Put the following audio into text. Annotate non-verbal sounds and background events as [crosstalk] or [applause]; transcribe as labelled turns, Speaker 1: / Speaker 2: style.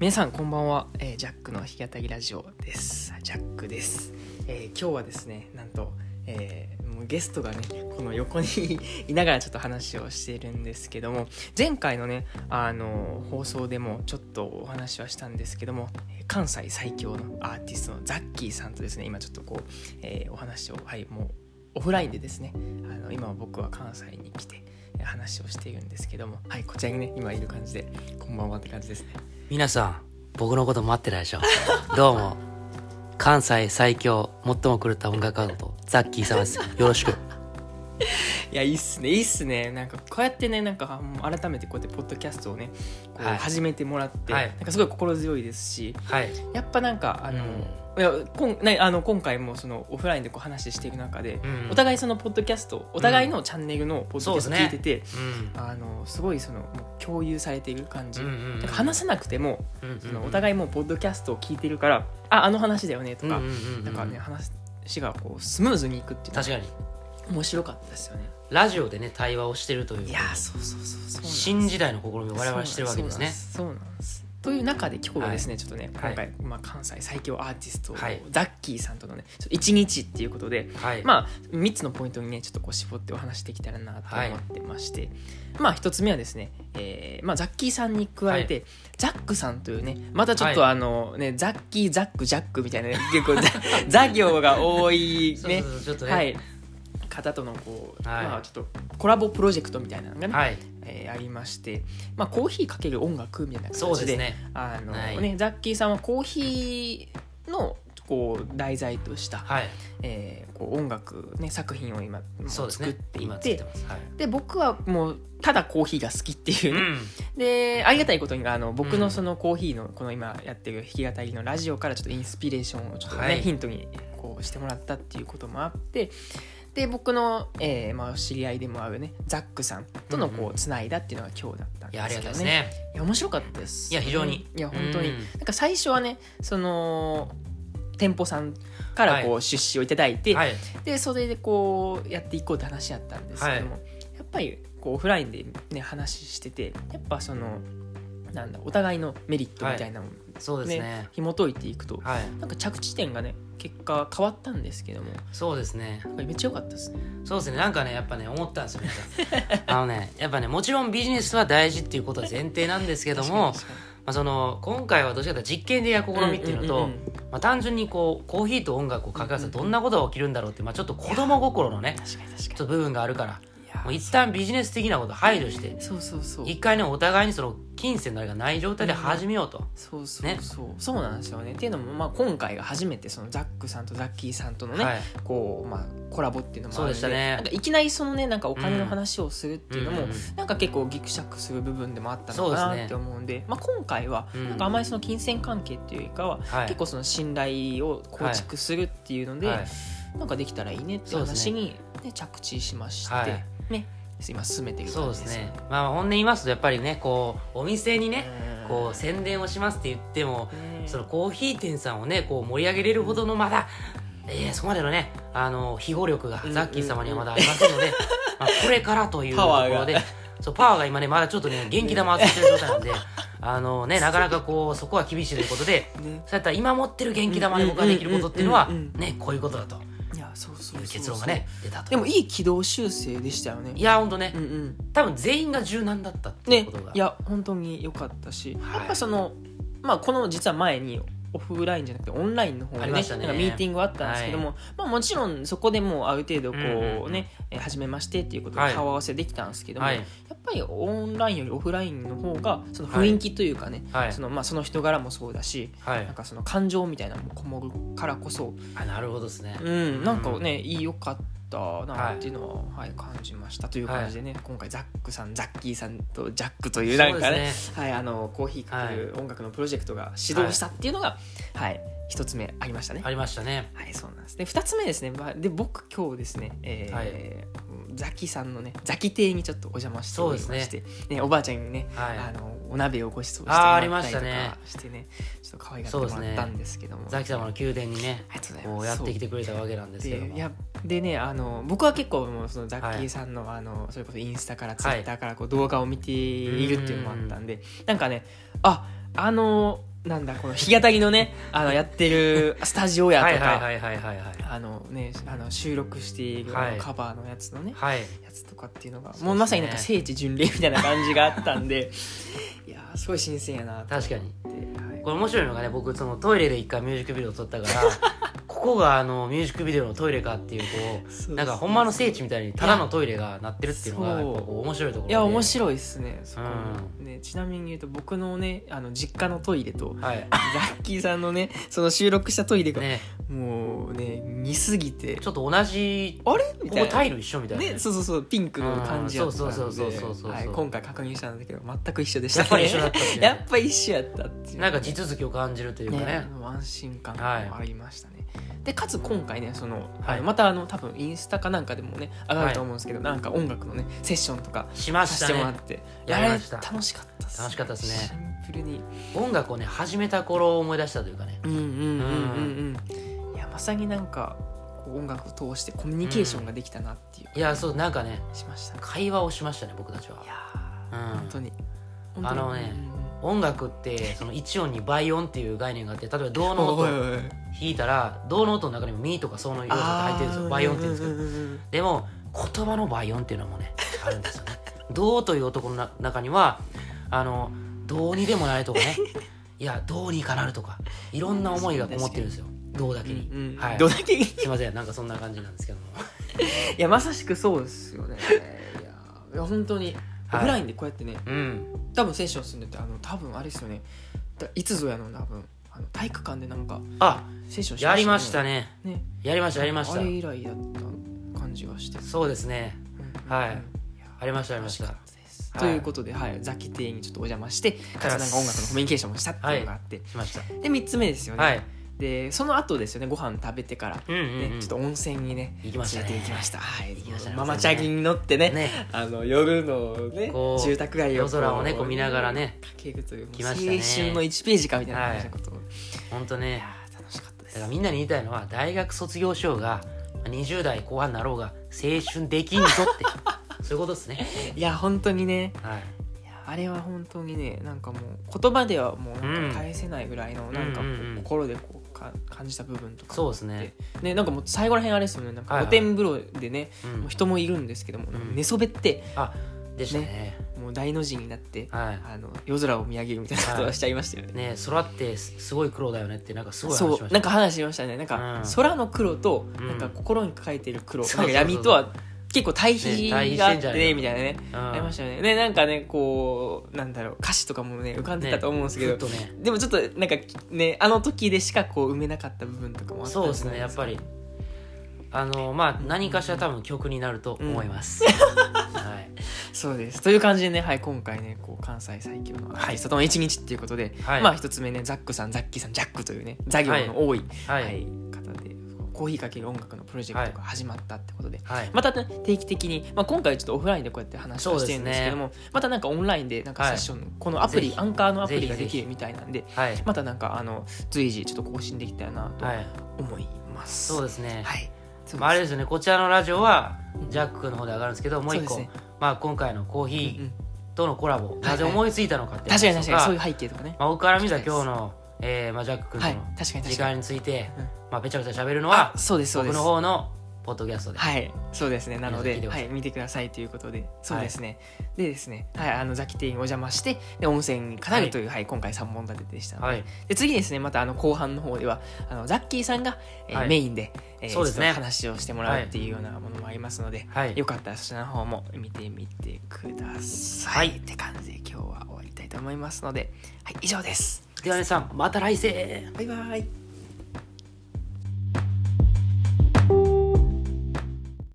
Speaker 1: 皆さんこんばんは、えージャックの弾き語りラジオです。ジャックです、えー今日はですねなんと、えーもうゲストがねこの横に [laughs] いながらちょっと話をしているんですけども前回のねあの放送でもちょっとお話はしたんですけども関西最強のアーティストのザッキーさんとですね今ちょっとこう、えお話をはいもうオフラインでですねあの今僕は関西に来て話をしているんですけどもはいこちらにね今いる感じでこんばんはって感じですね。
Speaker 2: 皆さん僕のこと待ってないでしょ。どうも。関西最強最も狂った音楽アートザッキー様です。よろしく。[laughs]
Speaker 1: いやいいっすね。いいっすね。なんかこうやってねなんか改めてこうやってポッドキャストをね
Speaker 2: はい。
Speaker 1: 始めてもらって、
Speaker 2: はい。
Speaker 1: なんかすごい心強いですし
Speaker 2: はい。
Speaker 1: やっぱなんかあの、いやこんねあの今回もそのオフラインでこう話している中で、
Speaker 2: うん。
Speaker 1: お互いそのポッドキャストお互いのチャンネルのポッドキャスト聞いてて、
Speaker 2: うん。
Speaker 1: あのすごいそのもう共有されている感じ、
Speaker 2: うんうんうん。
Speaker 1: なんか話さなくても、
Speaker 2: うんうん
Speaker 1: そのお互いもうポッドキャストを聞いてるからああの話だよねとか、
Speaker 2: うんうんうんうん。
Speaker 1: なんかね話がこうスムーズにいくっていうのが
Speaker 2: 確かに。
Speaker 1: 面白かったですよね。
Speaker 2: ラジオでね対話をしてるという。
Speaker 1: いやーそうそうそうそうなんです
Speaker 2: 新時代の試みを我々してるわけですね。
Speaker 1: そうなんですという中で今日はですね、ちょっとね
Speaker 2: はい。
Speaker 1: 今回、まあ、関西最強アーティスト、
Speaker 2: はい。
Speaker 1: ザッキーさんとのね一日っていうことで、
Speaker 2: はい。
Speaker 1: まあ3つのポイントにねちょっとこう絞ってお話しできたらなと思ってまして、まあ1つ目はですね、えーまあ、ザッキーさんに加えて、ザックさんというねまたちょっと
Speaker 2: はい。
Speaker 1: あのね、ザッキーザックジャックみたいな、ね、結構ザザ行が多い
Speaker 2: そう
Speaker 1: ね
Speaker 2: そうそうちょっとね。
Speaker 1: はい。方とのこう、
Speaker 2: はい。
Speaker 1: まあちょっとコラボプロジェクトみたいなのがね、
Speaker 2: はい
Speaker 1: えーありまして、まあ、コーヒーかける音楽みたいな
Speaker 2: そう
Speaker 1: 形で
Speaker 2: ね。
Speaker 1: あの、
Speaker 2: はい。
Speaker 1: ね、ザッキーさんはコーヒーのこう題材とした、
Speaker 2: はい。
Speaker 1: えーこう音楽、ね、作品を今作ってい
Speaker 2: て
Speaker 1: て
Speaker 2: ます。はい。
Speaker 1: で僕はもうただコーヒーが好きっていう。ね、
Speaker 2: うん。
Speaker 1: でありがたいことにあの僕
Speaker 2: うん
Speaker 1: のそのコーヒーのこの今やってる弾き語りのラジオからちょっとインスピレーションをちょっとね、
Speaker 2: はい。
Speaker 1: ヒントにこうしてもらったっていうこともあってで僕の、えーまあ、知り合いでもあるねザックさんとのこ
Speaker 2: うんう
Speaker 1: うつないだっていうのが今日だったん
Speaker 2: いやあり
Speaker 1: ですけど
Speaker 2: がたいですね。
Speaker 1: いや面白かったです。
Speaker 2: いや非常に。
Speaker 1: いや本当に、
Speaker 2: うん。
Speaker 1: なんか最初はねその店舗さんからこ
Speaker 2: は
Speaker 1: う出資をいただいて、
Speaker 2: はい。
Speaker 1: でそれでこうやっていこうって話やったんですけども、やっぱりこうオフラインでね話しててやっぱそのなんだお互いのメリットみたいなのを
Speaker 2: そうです
Speaker 1: ね,、
Speaker 2: ね。
Speaker 1: 紐解いていくと
Speaker 2: はい。
Speaker 1: なんか着地点がね結果変わったんですけども。
Speaker 2: そうですね。
Speaker 1: めっちゃ良かったですね。
Speaker 2: そうですね。なんかねやっぱね思ったんですよ [laughs] あのねやっぱねもちろんビジネスは大事っていうことは前提なんですけどもまあ、その今回はどちらかというと実験的な試
Speaker 1: に
Speaker 2: みっていうのと、まあ、単純にこうコーヒーと音楽を掛け合わせてどんなことが起きるんだろうって、まあ、ちょっと子供心のね
Speaker 1: 確かに確か
Speaker 2: ちょっと部分があるからもう一旦ビジネス的なこと排除して
Speaker 1: そうそうそう。
Speaker 2: 一回ねお互いにその金銭のあれがない状態で始めようと、
Speaker 1: そうそう
Speaker 2: ね。
Speaker 1: そう、なんですよね。っていうのも、まあ、今回が初めてそのザックさんとザッキーさんとのね、
Speaker 2: はい。
Speaker 1: こうまあ、コラボっていうのもあるんで
Speaker 2: そうでしたね。
Speaker 1: なんかいきなりそのねなんかお金の話をするっていうのも、
Speaker 2: うん。
Speaker 1: なんか結構ギクシャクする部分でもあったのかなって思うんでまあ、今回は
Speaker 2: うん。
Speaker 1: なんかあまりその金銭関係っていうよりかは、
Speaker 2: はい。
Speaker 1: 結構その信頼を構築するっていうので、
Speaker 2: はい。
Speaker 1: なんかできたらいいねって話に、ね着地しまして、
Speaker 2: はい
Speaker 1: ね。今進めている
Speaker 2: そう
Speaker 1: 感じですよ。
Speaker 2: ですねまあ本音言いますとやっぱりねこうお店にね
Speaker 1: うん。
Speaker 2: こう宣伝をしますって言っても
Speaker 1: ね。
Speaker 2: そのコーヒー店さんをねこう盛り上げれるほどのまだ、えーそこまでのねあの非語力が
Speaker 1: うん。
Speaker 2: ザッキー様にはまだありませんので、[laughs] まあ、これからというとこ
Speaker 1: パワーが。
Speaker 2: ろでそうパワーが今ねまだちょっとね元気玉集めてる状態なんで [laughs] あのねなかなかこうそこは厳しいということで
Speaker 1: ね。
Speaker 2: そうやったら今持ってる元気玉で僕ができることっていうのはねこういうことだと結論がね出たと。
Speaker 1: でもいい軌道修正でしたよね。
Speaker 2: いやほんとね。
Speaker 1: うんうん。
Speaker 2: 多分全員が柔軟だったっていう
Speaker 1: ね。
Speaker 2: ことが、
Speaker 1: いや本当に良かったし、
Speaker 2: はい。
Speaker 1: やっぱそのまあこの実は前にオフラインじゃなくてオンラインの方でね。
Speaker 2: ね
Speaker 1: ミーティングがあったんですけども、まあ、もちろんそこでもうある程度こ
Speaker 2: うんうん
Speaker 1: う
Speaker 2: うん。
Speaker 1: ね、えー初めましてっていうこと
Speaker 2: はい。
Speaker 1: で顔合わせできたんですけども、
Speaker 2: はい。
Speaker 1: やっぱりオンラインよりオフラインの方がその雰囲気というかね、
Speaker 2: はい。
Speaker 1: そのまあ、その人柄もそうだし、
Speaker 2: はい。
Speaker 1: なんかその感情みたいなのもこもるからこそ、
Speaker 2: あなるほどですね。
Speaker 1: うん、なんかね、いいよかったなっていうのは、はい。感じましたという感じでね、今回ザックさんザッキーさんとジャックというなんかね
Speaker 2: そう
Speaker 1: はい、あのコーヒーかける音楽のプロジェクトが始動したっていうのが、はい一つ目ありましたね。
Speaker 2: ありましたね。
Speaker 1: はい、そうなんです。で、二つ目ですね。まあ、で、僕今日ですね、えー
Speaker 2: はい。
Speaker 1: ザキさんのね、ザキ亭にちょっとお邪魔しておりまして、ね。おばあちゃんにね、
Speaker 2: はい。
Speaker 1: あのお鍋をご馳走しても
Speaker 2: あーあり
Speaker 1: らったりとか
Speaker 2: ましたね。
Speaker 1: してね、ちょっと可愛がってもらったんですけども、
Speaker 2: ザキ様の宮殿にね
Speaker 1: ありがとうございます。
Speaker 2: こうやってきてくれたわけなんですけども。
Speaker 1: でいやでねあの僕は結構もうそのザッキーさんの,、あのそれこそインスタからツイッターからこう動画を見ているっていうのもあったんで、なんかねああのなんだこの弾き語りのねあのやってるスタジオやとか、
Speaker 2: はいはいはいはいはいはい。
Speaker 1: あのねあの収録している
Speaker 2: はい。
Speaker 1: カバーのやつのね、
Speaker 2: はい。
Speaker 1: やつとかっていうのが
Speaker 2: すね
Speaker 1: もうまさになんか聖地巡礼みたいな感じがあったんで [laughs] いやーすごい新鮮やなと
Speaker 2: 確かに。これ面白いのがね僕そのトイレで一回ミュージックビデオ撮ったからここがあのミュージックビデオのトイレかっていうこ
Speaker 1: そう
Speaker 2: うなんかほんまの聖地みたいにただのトイレがなってるっていうのがやっぱこう面白いところで。
Speaker 1: いや面白いですね。そこ
Speaker 2: う
Speaker 1: ねちなみに言うと僕のねあの実家のトイレと
Speaker 2: はい。
Speaker 1: ザッキーさんのねその収録したトイレが
Speaker 2: ね。
Speaker 1: もうね似すぎて。
Speaker 2: ちょっと同じ
Speaker 1: あれ？みたいな。
Speaker 2: ほぼタイル一緒みたいなね。
Speaker 1: ね、そうそうそうピンクの感じやったんで。
Speaker 2: うんそうそうそうそう。
Speaker 1: はい今回確認したんだけど全く一緒でした
Speaker 2: やっぱり一緒だったんですね。
Speaker 1: やっぱ一緒やったっていう
Speaker 2: なんか地続きを感じるというかね。
Speaker 1: ね安心感
Speaker 2: はい。
Speaker 1: がありましたね、でかつ今回ねその、
Speaker 2: はい。
Speaker 1: またあの多分インスタかなんかでもね上がると思うんですけど、なんか音楽のねセッションとか
Speaker 2: しま
Speaker 1: させ
Speaker 2: したね。
Speaker 1: てもらって。
Speaker 2: やりました。
Speaker 1: 楽しかったっす
Speaker 2: 楽しかったですね。
Speaker 1: シンプルに。
Speaker 2: 音楽をね始めた頃を思い出したというかね。
Speaker 1: うんうんうんうんうん。いやまさになんか音楽を通してコミュニケーションができたなっていう、
Speaker 2: いやそうなんかね
Speaker 1: しました。ね
Speaker 2: 会話をしましたね僕たちは。い
Speaker 1: や
Speaker 2: うん。
Speaker 1: ー本当に。
Speaker 2: あのね
Speaker 1: うんうん
Speaker 2: 音楽ってその一音に倍音っていう概念があって例えば銅の音弾いたら銅の音の中にもミとかソの要素が入ってるんですよ。倍音って言うんですけど。でも言葉の倍音っていうのもねあるんですよね。銅という男のな中にはあのどうにでもないとかね。いやどうにかなるとかいろんな思いがこもってるんですよ。銅だけに、
Speaker 1: うんうん
Speaker 2: はい。
Speaker 1: だけい
Speaker 2: すいません。なんかそんな感じなんですけども。[laughs]
Speaker 1: やまさしくそうですよね。いやいや本当にオ
Speaker 2: はい。
Speaker 1: フラインでこうやってね
Speaker 2: うん。
Speaker 1: 多分セッションするんだってあの多分あれですよね。だいつぞやの多分あの体育館でなんか
Speaker 2: あ
Speaker 1: セッションし
Speaker 2: やりました
Speaker 1: ね。
Speaker 2: ね。
Speaker 1: ね
Speaker 2: やりましたやりました。
Speaker 1: あれ以来だった感じがして。
Speaker 2: そうですね。
Speaker 1: うん
Speaker 2: はい。
Speaker 1: や
Speaker 2: ありましたありました。
Speaker 1: ということで、はい、ザキ亭にちょっとお邪魔してかつなんか音楽のコミュニケーションもしたっていうのがあって、
Speaker 2: しました。
Speaker 1: で3つ目ですよね、
Speaker 2: はい
Speaker 1: でその後ですよねご飯食べてから、
Speaker 2: うんうん
Speaker 1: ね
Speaker 2: うん。
Speaker 1: ちょっと温泉にね
Speaker 2: 行きましたね。
Speaker 1: 行きました。はい。
Speaker 2: 行きましたね
Speaker 1: ママチャギに乗ってね
Speaker 2: ね。
Speaker 1: あの夜のね
Speaker 2: こう
Speaker 1: 住宅街を
Speaker 2: 夜空をねこう見ながらね。
Speaker 1: 駆けるというもう
Speaker 2: 来ましたね。
Speaker 1: 青春の1ページかみたいな感じのことを、い、
Speaker 2: 本当ね。
Speaker 1: 楽しかったです。
Speaker 2: だからみんなに言いたいのは大学卒業しようが20代後半になろうが青春できんぞって。[laughs] そういうことですね。
Speaker 1: いや本当にね。
Speaker 2: はい。
Speaker 1: あれは本当にねなんかもう言葉ではもう返せないぐらいの、なんかこう
Speaker 2: うんうんうん。
Speaker 1: 心でこうか感じた部分とか
Speaker 2: そうですね。
Speaker 1: ねなんかもう最後らへんあれですよね。なんか
Speaker 2: はいはい。
Speaker 1: 露天風呂でね、
Speaker 2: うん。
Speaker 1: もう人もいるんですけども、
Speaker 2: ん。
Speaker 1: 寝そべって
Speaker 2: あでしたね。
Speaker 1: もう大の字になって、
Speaker 2: はい。
Speaker 1: あの夜空を見上げるみたいなことをしちゃいましたよね。
Speaker 2: ね空ってすすごい黒だよねってなんかすごい話しました。
Speaker 1: そうなんか話しましたね。なんか、
Speaker 2: うん。
Speaker 1: 空の黒と
Speaker 2: うん。
Speaker 1: なんか心に抱えてる黒、
Speaker 2: そう
Speaker 1: んか闇とは結構対比があってねみたいなね、
Speaker 2: うん。
Speaker 1: ありましたよね。でなんかねこうなんだろう歌詞とかもね浮かんでたと思うんですけど、
Speaker 2: ね
Speaker 1: でもちょっとなんかねあの時でしかこう埋めなかった部分とかもあった
Speaker 2: そうですねやっぱり。あのまあ何かしら多分曲になると思います、[laughs] はい。
Speaker 1: そうです。という感じでね、はい、今回ねこう関西最強のアーティストとの一日っていうことで、
Speaker 2: はい。
Speaker 1: まあ一つ目ねザックさんザッキーさんジャックというね座業の多い、
Speaker 2: はい。
Speaker 1: はいコーヒーかける音楽のプロジェクトが始まったってことで、
Speaker 2: はい。
Speaker 1: またね定期的に、まあ、今回はちょっとオフラインでこうやって話をしてるんですけども、またなんかオンラインでなんかセッション、このアプリアンカーのアプリができるみたいなんで
Speaker 2: はい。
Speaker 1: またなんかあの随時ちょっと更新できたらなと
Speaker 2: はい。
Speaker 1: 思います。
Speaker 2: そうですね、
Speaker 1: はい。
Speaker 2: まあ、あれですよねこちらのラジオはジャックの方で上がるんですけどもう一個、
Speaker 1: ね。
Speaker 2: まあ、今回のコーヒ
Speaker 1: うん
Speaker 2: ーとのコラボ、なぜ思いついたのかっていう
Speaker 1: 確かに確かにそういう背景とかね。
Speaker 2: まあ、僕から見た今日の、えーまあ、ジャック君と
Speaker 1: はい
Speaker 2: の時間について、
Speaker 1: うん。
Speaker 2: まあ、べちゃべちゃ喋るのは
Speaker 1: あそうですそうです。
Speaker 2: 僕の方のポッドキャストで、
Speaker 1: はい、そうですね。なので、はいい、見てくださいということで、そうですね。でですね、はい、あのザキティにお邪魔して、で温泉に語るという、はい、今回三本立てでしたので、
Speaker 2: はい。
Speaker 1: で次ですね、またあの後半の方では、あのザッキーさんが、えー
Speaker 2: はい。
Speaker 1: メインで、えー
Speaker 2: そうですね。
Speaker 1: 話をしてもらうっていうようなものもありますので、
Speaker 2: はい。
Speaker 1: よかったらそちらの方も見てみてください。
Speaker 2: はい。
Speaker 1: って感じで今日は終わりたいと思いますので、はい、以上です。
Speaker 2: では皆さんまた来世
Speaker 1: バイバイ。